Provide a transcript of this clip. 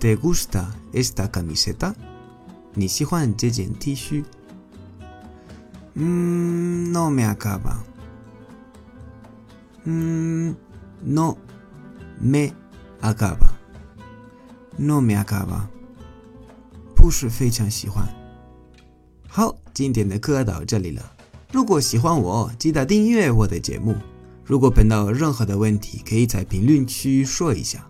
Te gusta esta camiseta? Ni siquiera intentes. No me acaba. No me acaba. No me acaba. 不是非常喜欢。好，今天的课到这里了。如果喜欢我，记得订阅我的节目。如果碰到任何的问题，可以在评论区说一下。